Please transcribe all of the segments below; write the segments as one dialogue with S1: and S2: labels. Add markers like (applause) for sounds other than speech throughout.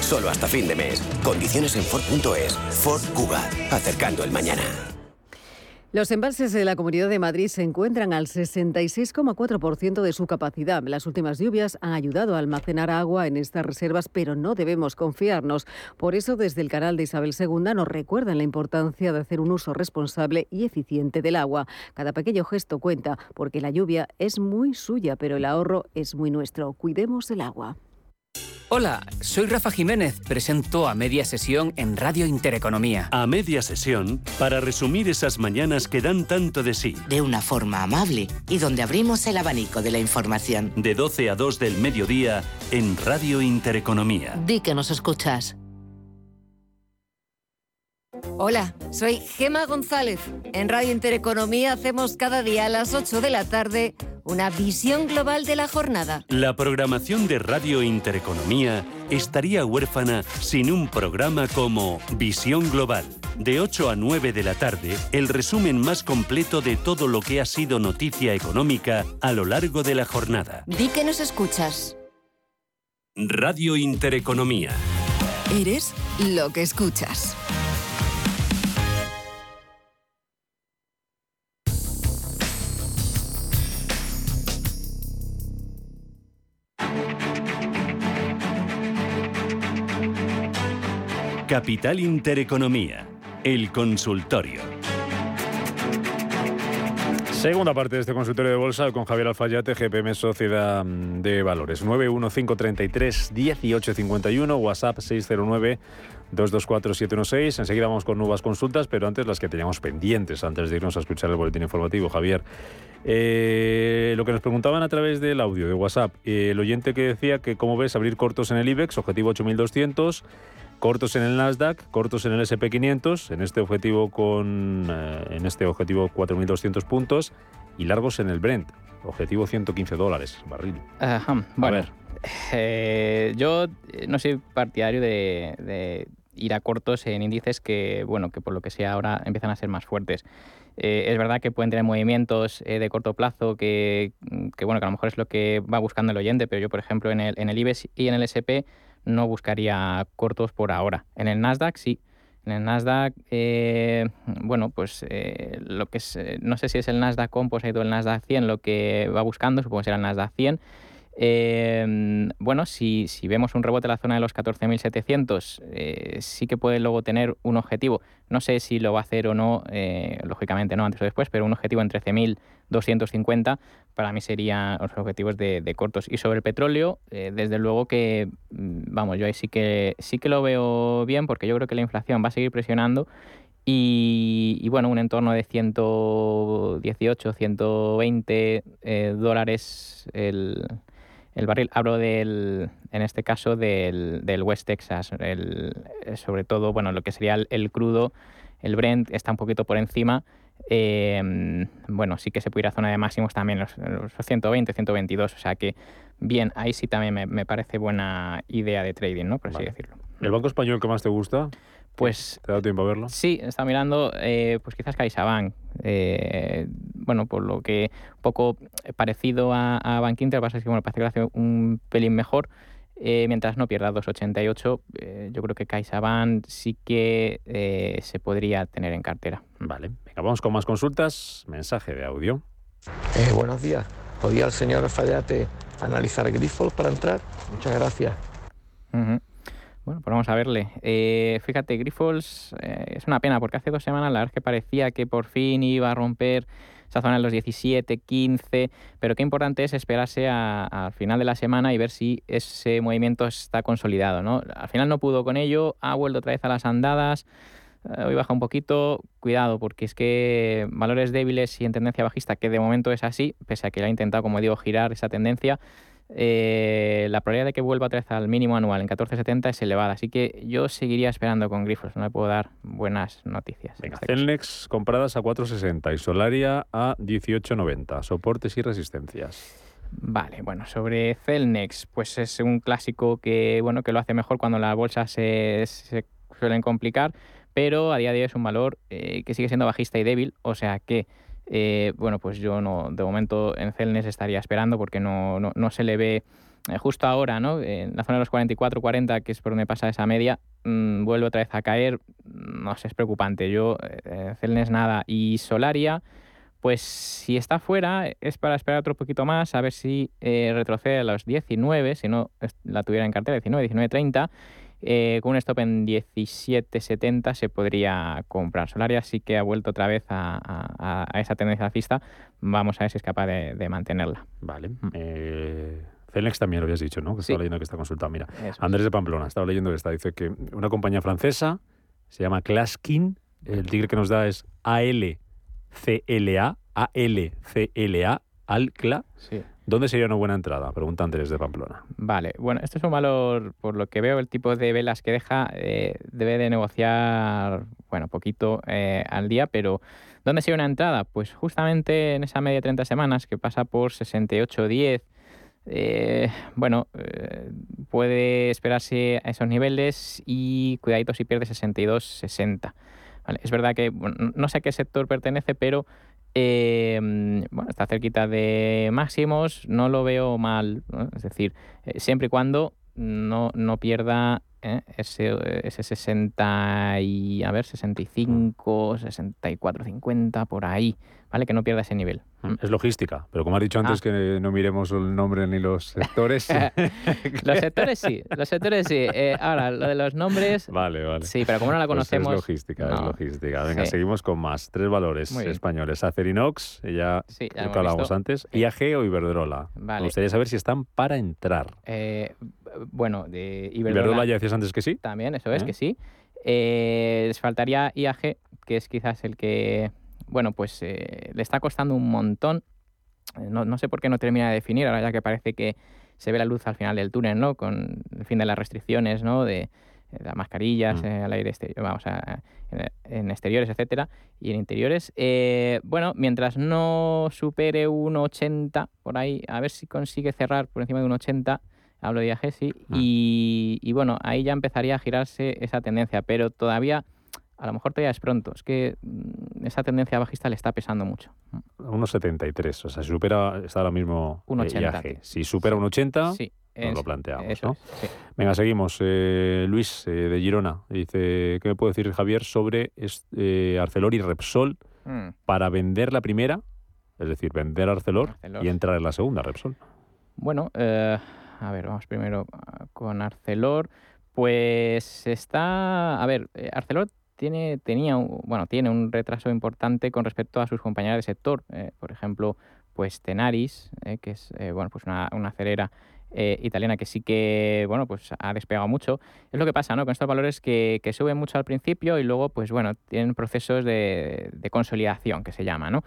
S1: Solo hasta fin de mes. Condiciones en Ford.es. Ford Cuba. Acercando el mañana.
S2: Los embalses de la Comunidad de Madrid se encuentran al 66,4% de su capacidad. Las últimas lluvias han ayudado a almacenar agua en estas reservas, pero no debemos confiarnos. Por eso, desde el canal de Isabel II nos recuerdan la importancia de hacer un uso responsable y eficiente del agua. Cada pequeño gesto cuenta, porque la lluvia es muy suya, pero el ahorro es muy nuestro. Cuidemos el agua.
S3: Hola, soy Rafa Jiménez, presento a media sesión en Radio Intereconomía.
S4: A media sesión, para resumir esas mañanas que dan tanto de sí.
S5: De una forma amable y donde abrimos el abanico de la información.
S4: De 12 a 2 del mediodía en Radio Intereconomía.
S5: Di que nos escuchas.
S6: Hola, soy Gema González. En Radio Intereconomía hacemos cada día a las 8 de la tarde una visión global de la jornada.
S4: La programación de Radio Intereconomía estaría huérfana sin un programa como Visión Global. De 8 a 9 de la tarde, el resumen más completo de todo lo que ha sido noticia económica a lo largo de la jornada.
S6: Di que nos escuchas.
S4: Radio Intereconomía.
S6: Eres lo que escuchas.
S4: Capital Intereconomía, el consultorio.
S7: Segunda parte de este consultorio de bolsa con Javier Alfayate, GPM Sociedad de Valores. 91533 1851, WhatsApp 609 224-716. Enseguida vamos con nuevas consultas, pero antes las que teníamos pendientes, antes de irnos a escuchar el boletín informativo, Javier. Eh, lo que nos preguntaban a través del audio de WhatsApp, eh, el oyente que decía que cómo ves abrir cortos en el IBEX, objetivo 8200, cortos en el Nasdaq, cortos en el SP500, en este objetivo con eh, en este objetivo 4200 puntos y largos en el Brent, objetivo 115 dólares barril.
S8: Ajá, bueno, a ver. Eh, yo no soy partidario de, ir a cortos en índices que, bueno, que por lo que sea ahora empiezan a ser más fuertes. Eh, es verdad que pueden tener movimientos de corto plazo que, que, bueno, que a lo mejor es lo que va buscando el oyente, pero yo, por ejemplo, en el, en el IBEX y en el SP no buscaría cortos por ahora. En el Nasdaq sí. En el Nasdaq, eh, bueno, pues eh, lo que es, eh, no sé si es el Nasdaq Composite o el Nasdaq 100 lo que va buscando, supongo que será el Nasdaq 100. Eh, bueno, si, si, vemos un rebote en la zona de los 14.700, eh, sí que puede luego tener un objetivo. No sé si lo va a hacer o no, eh, lógicamente no antes o después, pero un objetivo en 13.250 para mí serían los objetivos de, cortos. Y sobre el petróleo, desde luego que, mm, vamos, yo ahí sí que, sí que lo veo bien porque yo creo que la inflación va a seguir presionando y, y, bueno, un entorno de 118, 120 dólares el, el barril. Hablo del, en este caso del, del West Texas, el, sobre todo, bueno, lo que sería el, crudo, el Brent está un poquito por encima. Eh, bueno, sí que se puede ir a zona de máximos también, los, los 120, 122, o sea que bien, ahí sí también me, parece buena idea de trading, ¿no? Por así decirlo.
S7: ¿El banco español que más te gusta?
S8: Pues.
S7: ¿Te ha dado tiempo a verlo?
S8: Sí, está mirando, eh, pues quizás CaixaBank. Eh, bueno, por lo que un poco parecido a, a Bank Inter, pasa es que bueno, parece que lo hace un pelín mejor. Eh, mientras no pierda 2,88, eh, yo creo que CaixaBank sí que eh, se podría tener en cartera.
S7: Vale, venga, vamos con más consultas. Mensaje de audio.
S9: Eh, buenos días. ¿Podría el señor Fallate analizar Grifols para entrar? Muchas gracias.
S8: Bueno, pues vamos a verle. Eh, fíjate, Grifols eh, es una pena porque hace dos semanas la verdad es que parecía que por fin iba a romper esa zona de los 17, 15, pero qué importante es esperarse al final de la semana y ver si ese movimiento está consolidado. ¿no? Al final no pudo con ello, ha vuelto otra vez a las andadas, eh, hoy baja un poquito, cuidado porque es que valores débiles y en tendencia bajista, que de momento es así, pese a que ha intentado, como digo, girar esa tendencia, eh, la probabilidad de que vuelva otra vez al mínimo anual en 14.70 es elevada. Así que yo seguiría esperando con Grifos. No le puedo dar buenas noticias.
S7: Venga, Celnex compradas a 4.60 y Solaria a 18.90. Soportes y resistencias.
S8: Vale, bueno, sobre Celnex, pues es un clásico que, bueno, que lo hace mejor cuando las bolsas se, se suelen complicar, pero a día de hoy es un valor eh, que sigue siendo bajista y débil, o sea que eh, bueno, pues yo no, de momento en Celnes estaría esperando porque no, no, no se le ve eh, justo ahora, ¿no? En la zona de los 44-40, que es por donde pasa esa media, mm, vuelve otra vez a caer. No sé, es preocupante. Yo, eh, Celnes nada. Y Solaria, pues si está fuera, es para esperar otro poquito más, a ver si eh, retrocede a los 19, si no la tuviera en cartera, 19, 19.30. Eh, con un stop en 17.70 se podría comprar. Solaria sí que ha vuelto otra vez a, esa tendencia alcista. Vamos a ver si es capaz de, mantenerla.
S7: Vale. Eh, Celnex también lo habías dicho, ¿no? Que estaba leyendo que está consultado. Mira, Andrés de Pamplona estaba leyendo que está. Dice que una compañía francesa se llama Claskin. El tigre que nos da es ALCLA. ALCLA. Alcla. Sí. ¿Dónde sería una buena entrada? Pregunta Andrés de Pamplona.
S8: Vale, bueno, esto es un valor, por lo que veo, el tipo de velas que deja eh, debe de negociar, bueno, poquito eh, al día, pero ¿dónde sería una entrada? Pues justamente en esa media de 30 semanas que pasa por 68.10. Eh, bueno, eh, puede esperarse a esos niveles y cuidadito si pierde 62.60. Vale, es verdad que no sé a qué sector pertenece, pero Em, bueno, está cerquita de máximos, no lo veo mal, es decir, eh, siempre y cuando no, no pierda ¿eh? ese, ese 60 y, a ver, 65, 64, 50, por ahí, ¿vale? Que no pierda ese nivel.
S7: Mm, es logística, pero como has dicho antes, ah. que no miremos el nombre ni los sectores. (laughs)
S8: los sectores sí, los sectores sí. Eh, ahora, lo de los nombres.
S7: Vale, vale.
S8: Sí, pero como no la conocemos.
S7: Pues es logística, es logística. Venga, seguimos con más. Tres valores españoles: Acerinox, ya, sí, ya que hablábamos antes, IAG o Iberdrola. Vale. Me gustaría saber si están para entrar.
S8: Eh, bueno, de
S7: Iberdrola. Iberdrola ya decías antes que sí.
S8: También, eso es, ¿Eh? que sí. les faltaría IAG, que es quizás el que bueno, pues eh, le está costando un montón. Eh, no, sé por qué no termina de definir, ahora ya que parece que se ve la luz al final del túnel, ¿no? Con el fin de las restricciones, ¿no? De, las mascarillas mm. al aire exterior, vamos a, en, exteriores, etcétera, y en interiores. Eh, bueno, mientras no supere un 80 por ahí, a ver si consigue cerrar por encima de un 80, hablo de sí, mm. y, y, bueno, ahí ya empezaría a girarse esa tendencia, pero todavía a lo mejor todavía es pronto. Es que mm, esa tendencia bajista le está pesando mucho.
S7: Unos 73, o sea, si supera, está ahora mismo un 80, eh, Si supera un 80, sí, nos lo planteamos. ¿no? Venga, seguimos. Eh, Luis, eh, de Girona, dice, ¿qué me puede decir Javier sobre Arcelor y Repsol mm. para vender la primera? Es decir, vender Arcelor, y entrar en la segunda, Repsol.
S8: Bueno, a ver, vamos primero con Arcelor. Pues está, a ver, Arcelor tiene, tenía, bueno, tiene un retraso importante con respecto a sus compañeras de sector. Eh, por ejemplo, pues Tenaris, eh, que es eh, bueno, pues una, una acelera italiana que sí que bueno, pues ha despegado mucho. Es lo que pasa ¿no? con estos valores que, que suben mucho al principio y luego pues bueno, tienen procesos de, de consolidación que se llama. ¿no?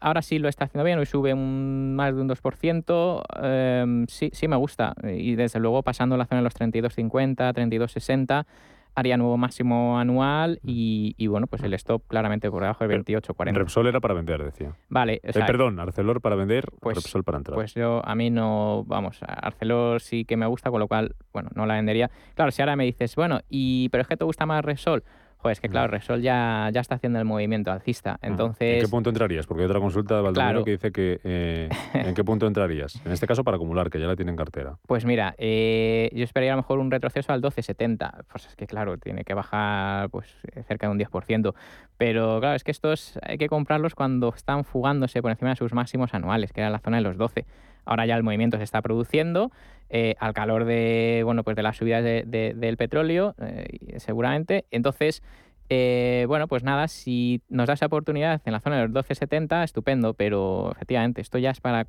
S8: ahora sí lo está haciendo bien, hoy sube un, más de un 2%. Em, sí, sí me gusta. Y desde luego pasando la zona de los 32,50, 32,60 haría nuevo máximo anual y, bueno, pues el stop claramente por debajo de 28,40.
S7: Repsol era para vender, decía.
S8: Vale.
S7: Eh, perdón, Arcelor para vender, pues, Repsol para entrar.
S8: Pues yo, a mí no, vamos, Arcelor sí que me gusta, con lo cual, bueno, no la vendería. Claro, si ahora me dices, bueno, y pero es que te gusta más Repsol, pues que claro, Resol ya, ya está haciendo el movimiento alcista. Entonces...
S7: ¿En qué punto entrarías? Porque hay otra consulta de Valdomero que dice que eh, (laughs) ¿en qué punto entrarías? En este caso para acumular, que ya la tiene en cartera.
S8: Pues mira, eh, yo esperaría a lo mejor un retroceso al 12,70. Pues es que claro, tiene que bajar pues cerca de un 10%. Pero claro, es que estos hay que comprarlos cuando están fugándose por encima de sus máximos anuales, que era la zona de los 12. Ahora ya el movimiento se está produciendo eh, al calor de, bueno, pues de las subidas del petróleo, eh, seguramente. Entonces, eh, bueno, pues nada, si nos da esa oportunidad en la zona de los 12,70, estupendo, pero efectivamente, esto ya es para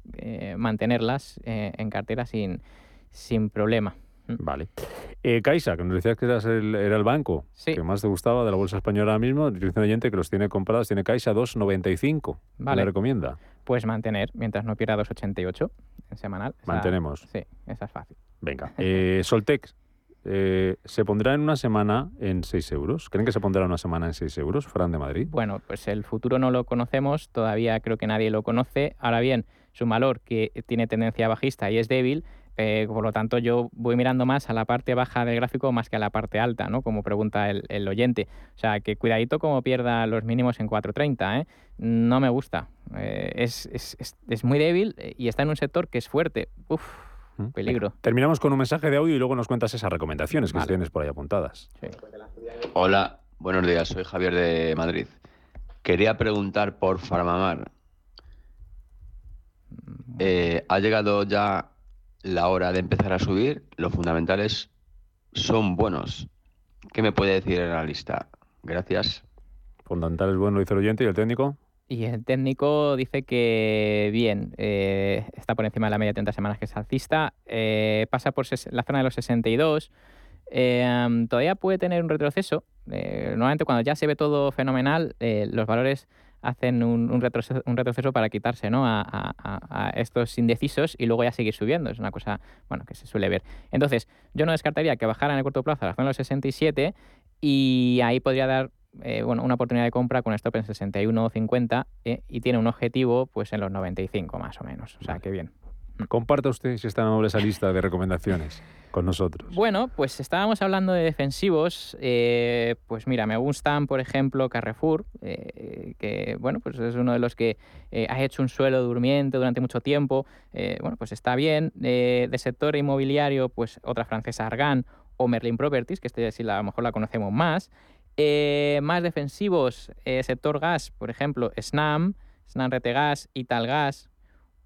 S8: mantenerlas en cartera sin, sin problema.
S7: Vale. Eh, Caixa, que nos decías que el, era el banco que más te gustaba de la bolsa española ahora mismo, dice oyente que los tiene comprados, tiene Caixa 2,95. Vale. ¿Le recomienda?
S8: Pues mantener, mientras no pierda 2,88 en semanal.
S7: Mantenemos.
S8: Sí, esa es fácil.
S7: Venga. (laughs) Eh, Soltex, eh, se pondrá en una semana en 6 euros. ¿Creen que se pondrá una semana en 6 euros, Fran de Madrid?
S8: Bueno, pues el futuro no lo conocemos, todavía creo que nadie lo conoce. Ahora bien, su valor que tiene tendencia bajista y es débil, eh, por lo tanto, yo voy mirando más a la parte baja del gráfico más que a la parte alta, ¿no? Como pregunta el, oyente. O sea, que cuidadito como pierda los mínimos en 4.30, ¿eh? No me gusta. Eh, es, es, es, muy débil y está en un sector que es fuerte. Uf, Peligro.
S7: Terminamos con un mensaje de audio y luego nos cuentas esas recomendaciones que tienes por ahí apuntadas.
S10: Hola, buenos días, soy Javier de Madrid. Quería preguntar por Farmamar. Eh, ha llegado ya la hora de empezar a subir. Los fundamentales son buenos. ¿Qué me puede decir el analista? Gracias.
S7: Fundamentales buenos, dice el oyente, y el técnico.
S8: Y el técnico dice que bien, eh, está por encima de la media de 30 semanas que es alcista, eh, pasa por la zona de los 62, eh, todavía puede tener un retroceso. normalmente cuando ya se ve todo fenomenal, los valores hacen un, retroceso, para quitarse ¿no? a, estos indecisos y luego ya seguir subiendo. Es una cosa bueno, que se suele ver. Entonces, yo no descartaría que bajara en el corto plazo a la zona de los 67 y ahí podría dar eh, bueno, una oportunidad de compra con stop en 61.50 eh, y tiene un objetivo pues en los 95 más o menos. O sea, que bien.
S7: Mm. Comparta usted si está en esa lista de recomendaciones con nosotros.
S8: Bueno, pues estábamos hablando de defensivos. Eh, pues mira, me gustan, por ejemplo, Carrefour, que bueno, pues es uno de los que ha hecho un suelo durmiente durante mucho tiempo. bueno, pues está bien. de sector inmobiliario, pues otra francesa, Argan o Merlin Properties, que este sí a lo mejor la conocemos más. Eh, más defensivos, eh, sector gas, por ejemplo, SNAM, SNAM Retegas, Italgas,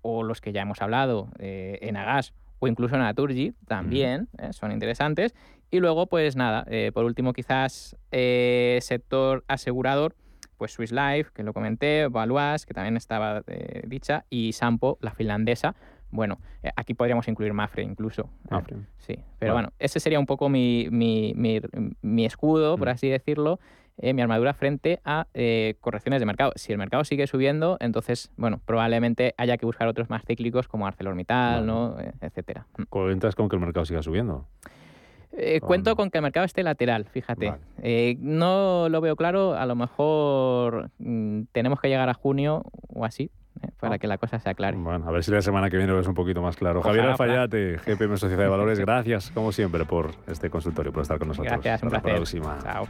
S8: o los que ya hemos hablado, eh, Enagas o incluso Naturgy, también son interesantes. Y luego, pues nada, por último quizás sector asegurador, pues Swiss Life, que lo comenté, Valois, que también estaba dicha, y Sampo, la finlandesa, bueno, eh, aquí podríamos incluir Mafre incluso.
S7: Mafre.
S8: sí, pero bueno. ese sería un poco mi, mi, mi, escudo, por mm. así decirlo, eh, mi armadura frente a eh, correcciones de mercado. Si el mercado sigue subiendo, entonces, bueno, probablemente haya que buscar otros más cíclicos como ArcelorMittal, ¿no? etcétera.
S7: Mm. ¿Cuentas con que el mercado siga subiendo?
S8: cuento con que el mercado esté lateral, fíjate. no lo veo claro, a lo mejor mm, tenemos que llegar a junio o así, ¿eh? para que la cosa se aclare.
S7: Bueno, a ver si la semana que viene lo ves un poquito más claro. Javier Alfayate, GPM Sociedad de Valores, (laughs) gracias como siempre por este consultorio, por estar con nosotros.
S8: Gracias, un
S7: Hasta la próxima.
S8: Chao.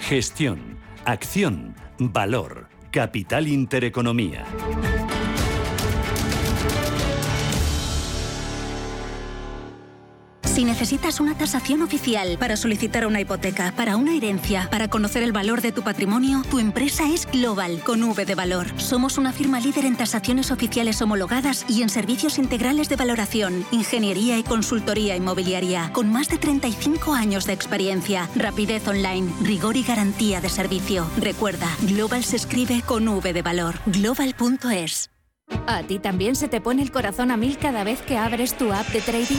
S4: Gestión, acción, valor, capital intereconomía.
S11: Si necesitas una tasación oficial para solicitar una hipoteca, para una herencia, para conocer el valor de tu patrimonio, tu empresa es Global, con V de valor. Somos una firma líder en tasaciones oficiales homologadas y en servicios integrales de valoración, ingeniería y consultoría inmobiliaria, con más de 35 años de experiencia, rapidez online, rigor y garantía de servicio. Recuerda, Global se escribe con V de valor. Global.es.
S12: ¿A ti también se te pone el corazón a mil cada vez que abres tu app de trading?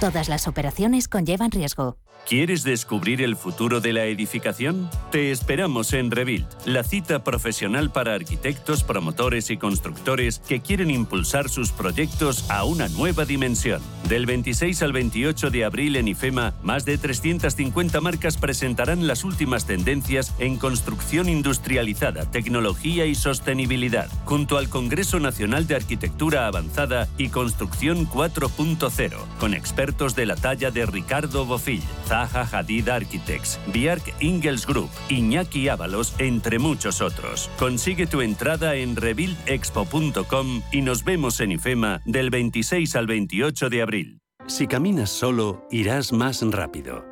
S12: Todas las operaciones conllevan riesgo.
S4: ¿Quieres descubrir el futuro de la edificación? Te esperamos en Rebuild, la cita profesional para arquitectos, promotores y constructores que quieren impulsar sus proyectos a una nueva dimensión. Del 26 al 28 de abril en IFEMA, más de 350 marcas presentarán las últimas tendencias en construcción industrializada, tecnología y sostenibilidad, junto al Congreso Nacional de Arquitectura Avanzada y Construcción 4.0, con expertos de la talla de Ricardo Bofill, Zaha Hadid Architects, Biark Ingels Group, Iñaki Ábalos, entre muchos otros. Consigue tu entrada en rebuildexpo.com y nos vemos en IFEMA del 26 al 28 de abril. Si caminas solo, irás más rápido.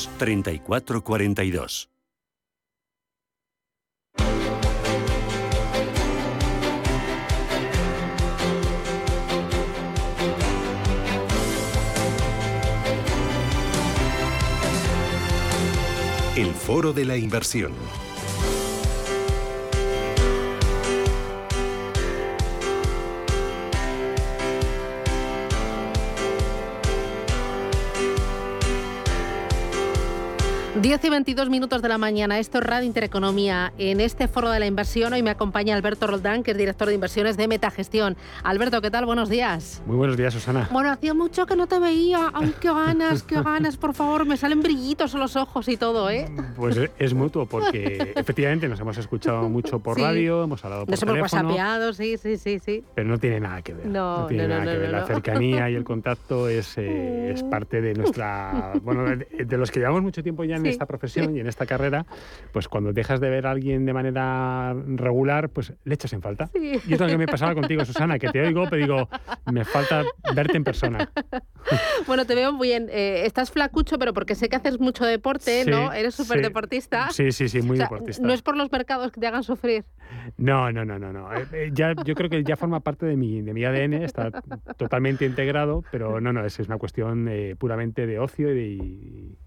S4: 900 34 42.
S13: El Foro de la Inversión.
S14: 10 y 22 minutos de la mañana, esto es Radio Intereconomía. En este foro de la inversión hoy me acompaña Alberto Roldán, que es director de inversiones de Metagestión. Alberto, ¿qué tal? Buenos días.
S15: Muy buenos días, Susana.
S14: Bueno, hacía mucho que no te veía. Ay, qué ganas, qué (laughs) ganas, por favor. Me salen brillitos en los ojos y todo, ¿eh?
S15: Pues es mutuo, porque efectivamente nos hemos escuchado mucho por radio, hemos hablado por
S14: nos
S15: teléfono.
S14: Nos hemos whatsappeado, sí, sí, sí, sí.
S15: Pero no tiene nada que ver.
S14: No,
S15: no tiene
S14: no,
S15: nada
S14: no,
S15: que ver. La cercanía y el contacto es, eh, es (laughs) parte de nuestra... Bueno, de, de, los que llevamos mucho tiempo ya en
S14: Sí.
S15: Esta profesión y en esta carrera, pues cuando dejas de ver a alguien de manera regular, pues le echas en falta.
S14: Sí.
S15: Y esto que me pasaba contigo, Susana, que te oigo, pero digo, me falta verte en persona. (laughs)
S14: Bueno, te veo muy bien. Eh, estás flacucho, pero porque sé que haces mucho deporte,
S15: Sí,
S14: ¿no? Eres súper deportista.
S15: Sí, sí, sí, muy
S14: O sea,
S15: deportista.
S14: No es por los mercados que te hagan sufrir.
S15: No, no, no, no, no. Eh, eh, Ya, yo creo que ya forma parte de mi, de mi ADN, está totalmente integrado, pero no, no, es, es una cuestión eh, puramente de ocio y, de-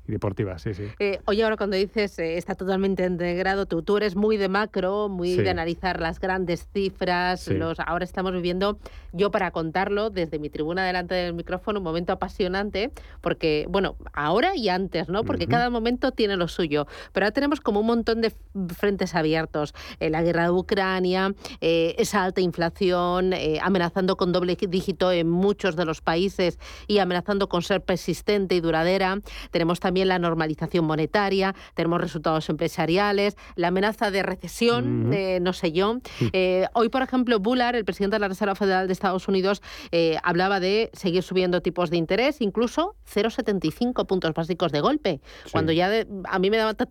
S15: y deportiva, sí, sí.
S14: Eh, oye, ahora cuando dices eh, está totalmente integrado, tú, tú eres muy de macro, muy
S15: Sí.
S14: de analizar las grandes cifras.
S15: Sí.
S14: Los, ahora estamos viviendo, yo para contarlo, desde mi tribuna delante del micrófono, un momento apasionante, porque, bueno, ahora y antes, ¿no? Porque
S16: Ujú.
S14: cada momento tiene lo suyo. Pero ahora tenemos como un montón de frentes abiertos. Eh, la guerra de Ucrania, eh, esa alta inflación, eh, amenazando con doble dígito en muchos de los países y amenazando con ser persistente y duradera. Tenemos también la normalización monetaria, tenemos resultados empresariales, la amenaza de recesión, eh, no sé yo. Eh, hoy, por ejemplo, Bullard, el presidente de la Reserva Federal de Estados Unidos, eh, hablaba de seguir subiendo tipos de interés, incluso 0,75 puntos básicos de golpe, cuando ya de- a mí me daba ta-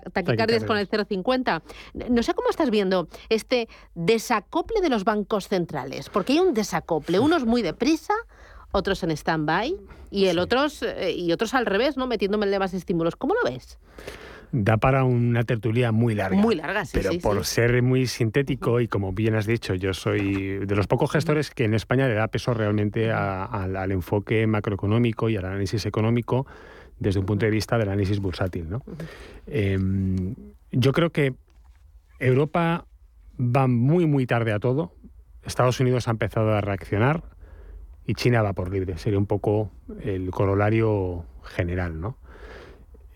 S14: taquicardias con el 0,50. No sé cómo estás viendo este desacople de los bancos centrales, porque hay un desacople, unos muy deprisa, otros en stand-by y el otros eh, y otros al revés, ¿no? Metiéndome de más estímulos. ¿Cómo lo ves?
S15: Da para una tertulia muy larga.
S14: Muy larga, sí,
S15: Pero
S14: sí,
S15: por
S14: sí.
S15: ser muy sintético y como bien has dicho, yo soy de los pocos gestores que en España le da peso realmente a- al enfoque macroeconómico y al análisis económico desde un punto de vista del análisis bursátil. ¿no? Em, yo creo que Europa va muy, muy tarde a todo. Estados Unidos ha empezado a reaccionar y China va por libre. Sería un poco el corolario general, ¿no?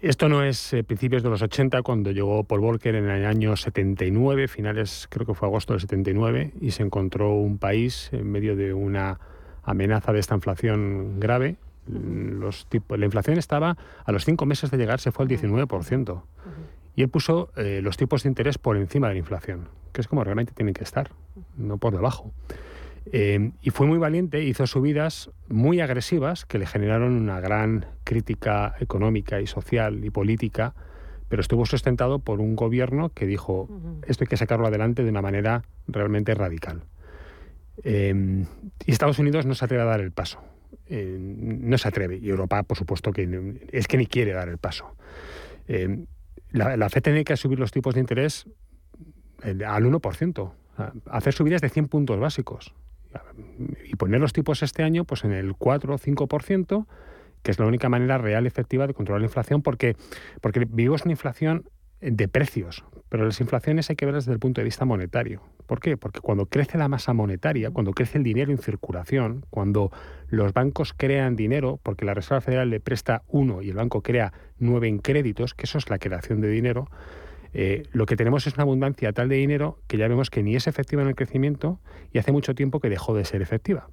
S15: Esto no es eh, principios de los 80, cuando llegó Paul Volcker en el año 79, finales, creo que fue agosto del 79, y se encontró un país en medio de una amenaza de esta inflación grave. Los tipos, la inflación estaba, a los cinco meses de llegar, se fue al 19%. Y él puso eh, los tipos de interés por encima de la inflación, que es como realmente tienen que estar, no por debajo. Eh, y fue muy valiente, hizo subidas muy agresivas que le generaron una gran crítica económica y social y política, pero estuvo sustentado por un gobierno que dijo, esto hay que sacarlo adelante de una manera realmente radical. Eh, y Estados Unidos no se atreve a dar el paso. Eh, no se atreve. Y Europa, por supuesto, que es que ni quiere dar el paso. Eh, la, la FED tiene que subir los tipos de interés al 1%. o sea, Hacer subidas de 100 puntos básicos. Y poner los tipos este año pues en el 4 o 5%, que es la única manera real y efectiva de controlar la inflación, porque, porque vivimos una inflación de precios, pero las inflaciones hay que verlas desde el punto de vista monetario. ¿Por qué? Porque cuando crece la masa monetaria, cuando crece el dinero en circulación, cuando los bancos crean dinero, porque la Reserva Federal le presta uno y el banco crea nueve en créditos, que eso es la creación de dinero, eh, lo que tenemos es una abundancia tal de dinero que ya vemos que ni es efectiva en el crecimiento y hace mucho tiempo que dejó de ser efectiva.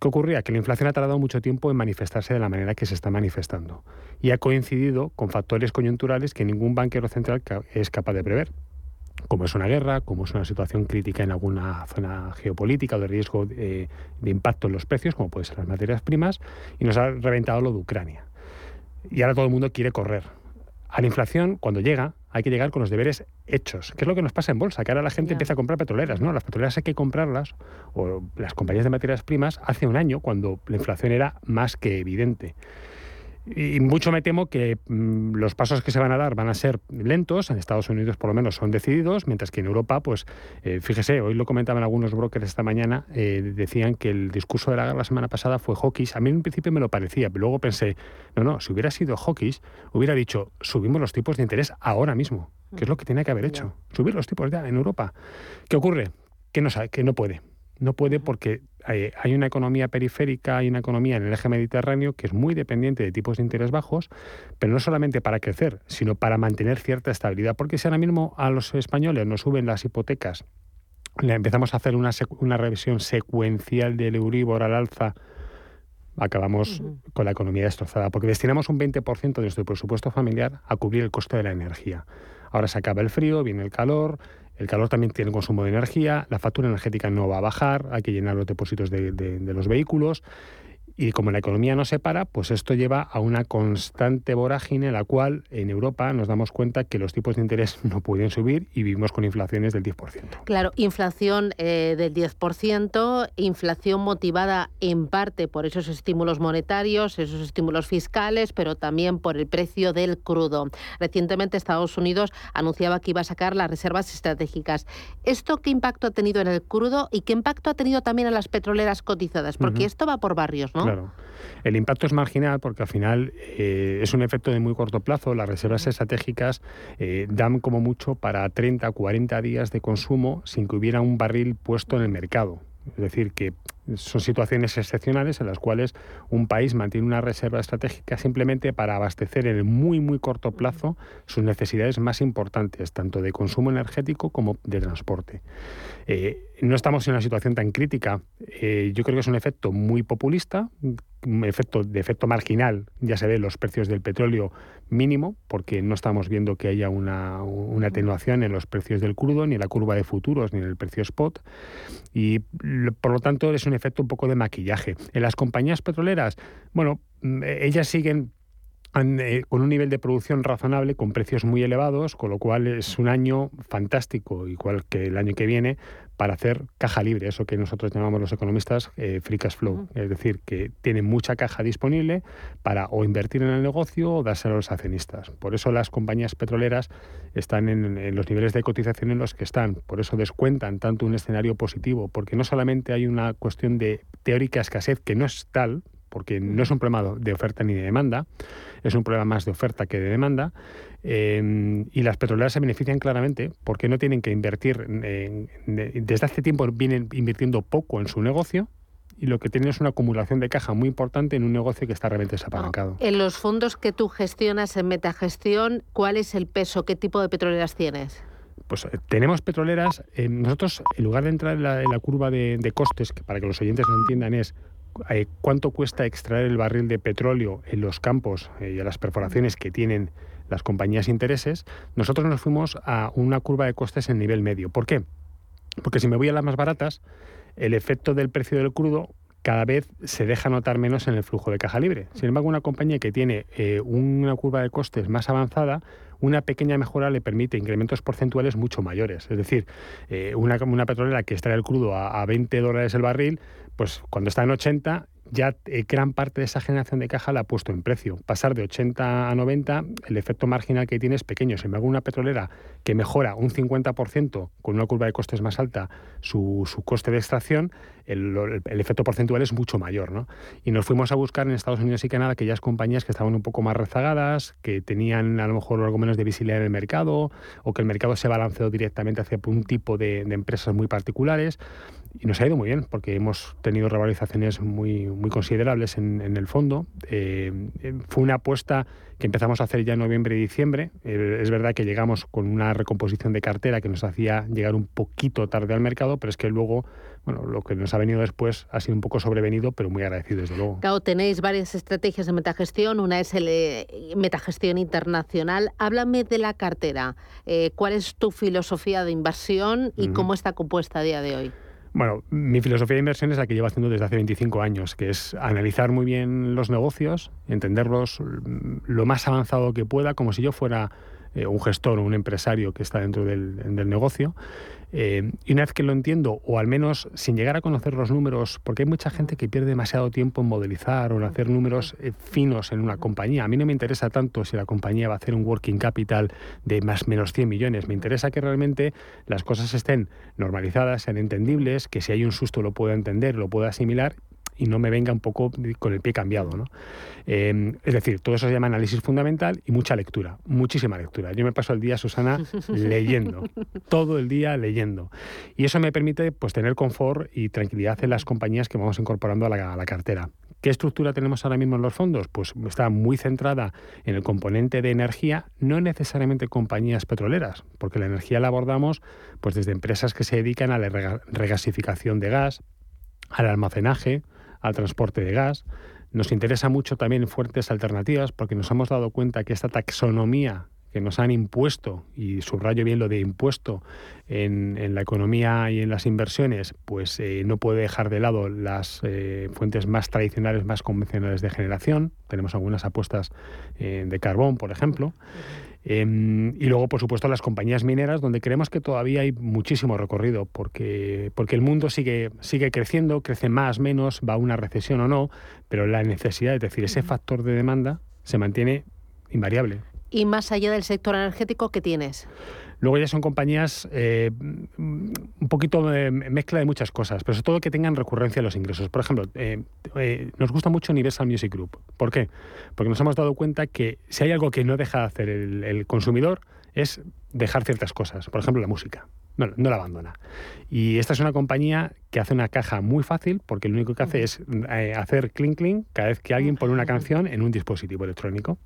S15: ¿Qué ocurría? Que la inflación ha tardado mucho tiempo en manifestarse de la manera que se está manifestando y ha coincidido con factores coyunturales que ningún banquero central es capaz de prever como es una guerra, como es una situación crítica en alguna zona geopolítica o de riesgo de, de impacto en los precios, como pueden ser las materias primas, y nos ha reventado lo de Ucrania. Y ahora todo el mundo quiere correr. A la inflación, cuando llega, hay que llegar con los deberes hechos, que es lo que nos pasa en bolsa, que ahora la gente empieza a comprar petroleras, ¿no? Las petroleras hay que comprarlas, o las compañías de materias primas, hace un año, cuando la inflación era más que evidente. Y mucho me temo que mm, los pasos que se van a dar van a ser lentos, en Estados Unidos por lo menos son decididos, mientras que en Europa, pues eh, fíjese, hoy lo comentaban algunos brokers esta mañana, eh, decían que el discurso de la, la semana pasada fue hawkish. A mí en principio me lo parecía, pero luego pensé, no, no, si hubiera sido hawkish, hubiera dicho, subimos los tipos de interés ahora mismo, que es lo que tiene que haber hecho, subir los tipos ya en Europa. ¿Qué ocurre? Que no, sabe, que no puede. No puede porque hay, una economía periférica, hay una economía en el eje mediterráneo que es muy dependiente de tipos de interés bajos, pero no solamente para crecer, sino para mantener cierta estabilidad. Porque si ahora mismo a los españoles nos suben las hipotecas, le empezamos a hacer una, una revisión secuencial del Euribor al alza, acabamos con la economía destrozada, porque destinamos un 20% de nuestro presupuesto familiar a cubrir el costo de la energía. Ahora se acaba el frío, viene el calor, el calor también tiene consumo de energía, la factura energética no va a bajar, hay que llenar los depósitos de, de los vehículos y como la economía no se para, pues esto lleva a una constante vorágine, la cual en Europa nos damos cuenta que los tipos de interés (laughs) no pueden subir y vivimos con inflaciones del 10%.
S14: Claro, inflación eh, del 10%, inflación motivada en parte por esos estímulos monetarios, esos estímulos fiscales, pero también por el precio del crudo. Recientemente Estados Unidos anunciaba que iba a sacar las reservas estratégicas. ¿Esto qué impacto ha tenido en el crudo y qué impacto ha tenido también en las petroleras cotizadas? Porque esto va por barrios, ¿no?
S15: Claro. El impacto es marginal porque al final eh, es un efecto de muy corto plazo. Las reservas estratégicas eh, dan como mucho para 30, 40 días de consumo sin que hubiera un barril puesto en el mercado. Es decir, que son situaciones excepcionales en las cuales un país mantiene una reserva estratégica simplemente para abastecer en el muy, muy corto plazo sus necesidades más importantes, tanto de consumo energético como de transporte. Eh, no estamos en una situación tan crítica. Eh, yo creo que es un efecto muy populista, un efecto de efecto marginal. Ya se ve los precios del petróleo mínimo, porque no estamos viendo que haya una, una atenuación en los precios del crudo, ni en la curva de futuros, ni en el precio spot. Y por lo tanto es un efecto un poco de maquillaje. En las compañías petroleras, bueno, mm, ellas siguen eh, con un nivel de producción razonable, con precios muy elevados, con lo cual es un año fantástico, igual que el año que viene, para hacer caja libre, eso que nosotros llamamos los economistas eh, free cash flow, es decir, que tiene mucha caja disponible para o invertir en el negocio o dárselo a los accionistas. Por eso las compañías petroleras están en, los niveles de cotización en los que están, por eso descuentan tanto un escenario positivo, porque no solamente hay una cuestión de teórica escasez que no es tal, porque no es un problema de oferta ni de demanda, es un problema más de oferta que de demanda, eh, y las petroleras se benefician claramente porque no tienen que invertir, desde hace tiempo vienen invirtiendo poco en su negocio, y lo que tienen es una acumulación de caja muy importante en un negocio que está realmente desapalancado.
S14: En los fondos que tú gestionas en Metagestión, ¿cuál es el peso? ¿Qué tipo de petroleras tienes?
S15: Pues eh, tenemos petroleras, eh, nosotros en lugar de entrar en la, curva de, costes, que para que los oyentes lo entiendan es eh, cuánto cuesta extraer el barril de petróleo en los campos y a las perforaciones que tienen las compañías intereses, nosotros nos fuimos a una curva de costes en nivel medio. ¿Por qué? Porque si me voy a las más baratas, el efecto del precio del crudo cada vez se deja notar menos en el flujo de caja libre. Sin embargo, una compañía que tiene una curva de costes más avanzada, una pequeña mejora le permite incrementos porcentuales mucho mayores. Es decir, una, una, petrolera que extrae el crudo a, a 20 dólares el barril, pues cuando está en 80 ya eh, gran parte de esa generación de caja la ha puesto en precio. Pasar de 80 a 90, el efecto marginal que tiene es pequeño. Sin embargo, una petrolera que mejora un 50% con una curva de costes más alta su, coste de extracción, el, efecto porcentual es mucho mayor. ¿no? Y nos fuimos a buscar en Estados Unidos y Canadá aquellas compañías que estaban un poco más rezagadas, que tenían a lo mejor algo menos de visibilidad en el mercado, o que el mercado se balanceó directamente hacia un tipo de, de empresas muy particulares y nos ha ido muy bien porque hemos tenido revalorizaciones muy, muy considerables en, en el fondo. Eh, fue una apuesta que empezamos a hacer ya en noviembre y diciembre. Eh, es verdad que llegamos con una recomposición de cartera que nos hacía llegar un poquito tarde al mercado, pero es que luego, bueno, lo que nos ha venido después ha sido un poco sobrevenido, pero muy agradecido desde luego.
S14: Claro, tenéis varias estrategias de metagestión. Una es el eh, metagestión internacional. Háblame de la cartera. ¿Cuál es tu filosofía de inversión y cómo está compuesta a día de hoy?
S15: Bueno, mi filosofía de inversión es la que llevo haciendo desde hace 25 años, que es analizar muy bien los negocios, entenderlos lo más avanzado que pueda, como si yo fuera eh, un gestor o un empresario que está dentro del, negocio, Eh, y una vez que lo entiendo, o al menos sin llegar a conocer los números, porque hay mucha gente que pierde demasiado tiempo en modelizar o en hacer números eh, finos en una compañía. A mí no me interesa tanto si la compañía va a hacer un working capital de más o menos 100 millones. Me interesa que realmente las cosas estén normalizadas, sean entendibles, que si hay un susto lo pueda entender, lo pueda asimilar y no me venga un poco con el pie cambiado. ¿no? Eh, es decir, todo eso se llama análisis fundamental y mucha lectura, muchísima lectura. Yo me paso el día, Susana, (laughs) leyendo, todo el día leyendo. Y eso me permite pues, tener confort y tranquilidad en las compañías que vamos incorporando a la, a la cartera. ¿Qué estructura tenemos ahora mismo en los fondos? Pues está muy centrada en el componente de energía, no necesariamente compañías petroleras, porque la energía la abordamos pues desde empresas que se dedican a la regasificación de gas, al almacenaje, al transporte de gas. Nos interesa mucho también fuertes alternativas porque nos hemos dado cuenta que esta taxonomía que nos han impuesto, y subrayo bien lo de impuesto en, la economía y en las inversiones, pues eh, no puede dejar de lado las eh, fuentes más tradicionales, más convencionales de generación. Tenemos algunas apuestas eh, de carbón, por ejemplo. Em, y luego, por supuesto, las compañías mineras, donde creemos que todavía hay muchísimo recorrido, porque, porque el mundo sigue, sigue creciendo, crece más, menos, va a una recesión o no, pero la necesidad, es decir, ese factor de demanda se mantiene invariable.
S14: Y más allá del sector energético, ¿qué tienes?
S15: Luego ya son compañías eh, un poquito mezcla de muchas cosas, pero sobre todo que tengan recurrencia en los ingresos. Por ejemplo, eh, eh, nos gusta mucho Universal Music Group. ¿Por qué? Porque nos hemos dado cuenta que si hay algo que no deja de hacer el consumidor es dejar ciertas cosas. Por ejemplo, la música no, no la abandona. Y esta es una compañía que hace una caja muy fácil porque lo único que hace es eh, hacer clink clink cada vez que alguien pone una canción en un dispositivo electrónico.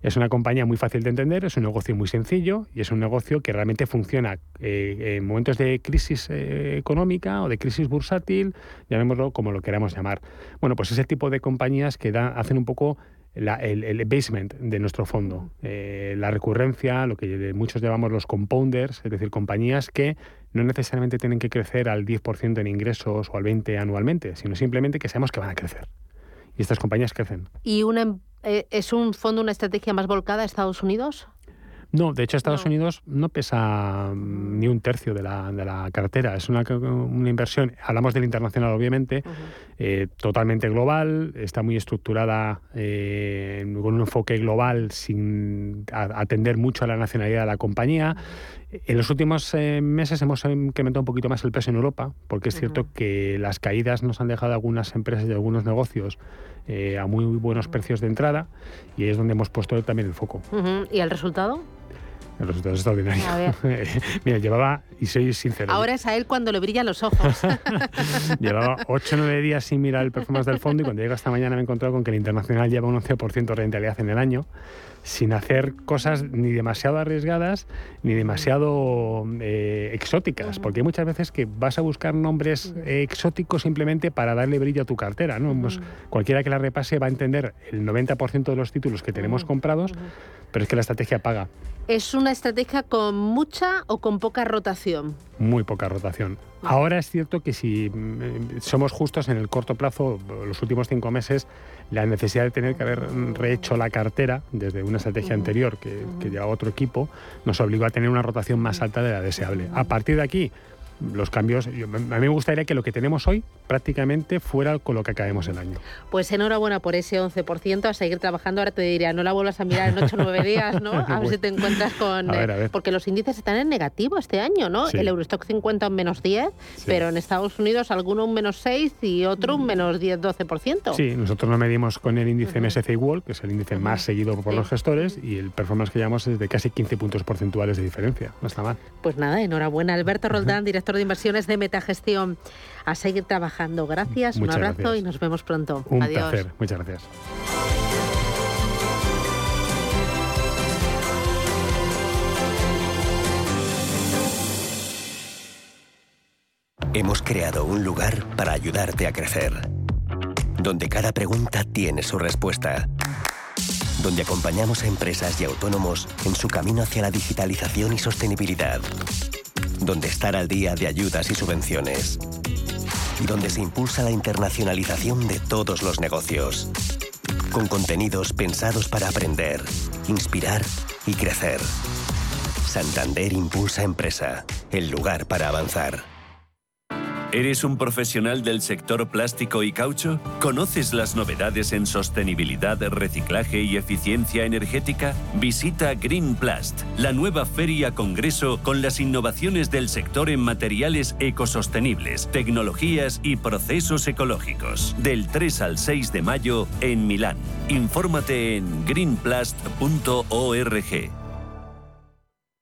S15: Es una compañía muy fácil de entender, es un negocio muy sencillo y es un negocio que realmente funciona eh, en momentos de crisis eh, económica o de crisis bursátil, llamémoslo como lo queramos llamar. Bueno, pues ese tipo de compañías que da, hacen un poco el, basement de nuestro fondo, eh, la recurrencia, lo que muchos llamamos los compounders, es decir, compañías que no necesariamente tienen que crecer al 10% en ingresos o al 20% anualmente, sino simplemente que sabemos que van a crecer. Y estas compañías crecen.
S14: ¿Y una, eh, es un fondo, una estrategia más volcada a Estados Unidos?
S15: No, de hecho Estados Unidos no pesa mm, ni un tercio de la, de la cartera. Es una, una, inversión, hablamos del internacional obviamente, eh, totalmente global, está muy estructurada eh, con un enfoque global sin atender mucho a la nacionalidad de la compañía. En los últimos eh, meses hemos incrementado un poquito más el peso en Europa, porque es cierto que las caídas nos han dejado algunas empresas y algunos negocios a muy buenos precios de entrada y es donde hemos puesto también el foco.
S14: ¿Y el resultado?
S15: El resultado es extraordinario. (laughs) Mira, llevaba, y soy sincero.
S14: Ahora es a él cuando le brillan los ojos. (laughs)
S15: llevaba 8 o 9 días sin mirar el performance del fondo y cuando llega esta mañana me he encontrado con que el internacional lleva un 11% de rentabilidad en el año, sin hacer cosas ni demasiado arriesgadas ni demasiado eh, exóticas. Porque hay muchas veces que vas a buscar nombres exóticos simplemente para darle brillo a tu cartera. ¿no? Pues cualquiera que la repase va a entender el 90% de los títulos que tenemos comprados, pero es que la estrategia paga.
S14: ¿Es una estrategia con mucha o con poca rotación?
S15: Muy poca rotación. Ahora es cierto que si mm, somos justos en el corto plazo, los últimos cinco meses, la necesidad de tener que haber rehecho la cartera desde una estrategia anterior que, que llevaba otro equipo, nos obligó a tener una rotación más alta de la deseable. A partir de aquí, los cambios, a mí me gustaría que lo que tenemos hoy prácticamente fuera con lo que acabemos el año.
S14: Pues enhorabuena por ese 11%, a seguir trabajando. Ahora te diría, no la vuelvas a mirar en 8 o 9 días, ¿no? A ver si te encuentras con... Eh, porque los índices están en negativo este año, ¿no? El Eurostock 50 un menos 10, pero en Estados Unidos alguno un menos 6 y otro un menos 10, 12%.
S15: Sí, nosotros lo medimos con el índice MSCI World, que es el índice más seguido por los gestores, y el performance que llevamos es de casi 15 puntos porcentuales de diferencia. No está mal.
S14: Pues nada, enhorabuena. Alberto Roldán, director de inversiones de Metagestión. A seguir trabajando. Gracias, un abrazo y nos vemos pronto.
S15: Un placer. Muchas gracias.
S1: Hemos creado un lugar para ayudarte a crecer, donde cada pregunta tiene su respuesta, donde acompañamos a empresas y autónomos en su camino hacia la digitalización y sostenibilidad donde estar al día de ayudas y subvenciones. Donde se impulsa la internacionalización de todos los negocios. Con contenidos pensados para aprender, inspirar y crecer. Santander Impulsa Empresa, el lugar para avanzar.
S17: ¿Eres un profesional del sector plástico y caucho? ¿Conoces las novedades en sostenibilidad, reciclaje y eficiencia energética? Visita Greenplast, la nueva feria congreso con las innovaciones del sector en materiales ecosostenibles, tecnologías y procesos ecológicos. Del 3 al 6 de mayo en Milán. Infórmate en greenplast.org.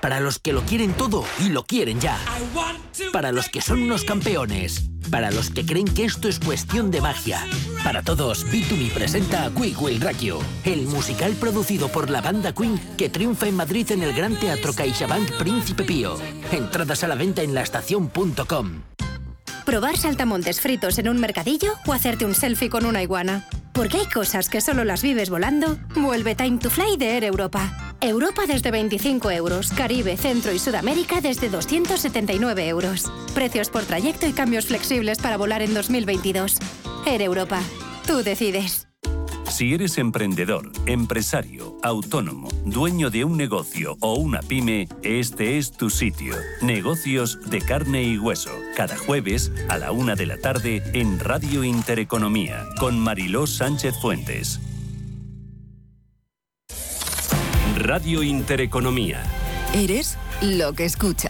S18: Para los que lo quieren todo y lo quieren ya. Para los que son unos campeones. Para los que creen que esto es cuestión de magia. Para todos, B2Me presenta a Quick Will Rakio, el musical producido por la banda Queen que triunfa en Madrid en el Gran Teatro CaixaBank Príncipe Pío. Entradas a la venta en laestacion.com.
S19: ¿Probar saltamontes fritos en un mercadillo o hacerte un selfie con una iguana? Porque hay cosas que solo las vives volando. Vuelve Time to Fly de Air Europa. Europa desde 25 euros, Caribe, Centro y Sudamérica desde 279 euros. Precios por trayecto y cambios flexibles para volar en 2022. Air Europa. Tú decides.
S17: Si eres emprendedor, empresario, autónomo, dueño de un negocio o una pyme, este es tu sitio. Negocios de carne y hueso. Cada jueves a la una de la tarde en Radio Intereconomía con Mariló Sánchez Fuentes. Radio Intereconomía.
S20: Eres lo que escuchas.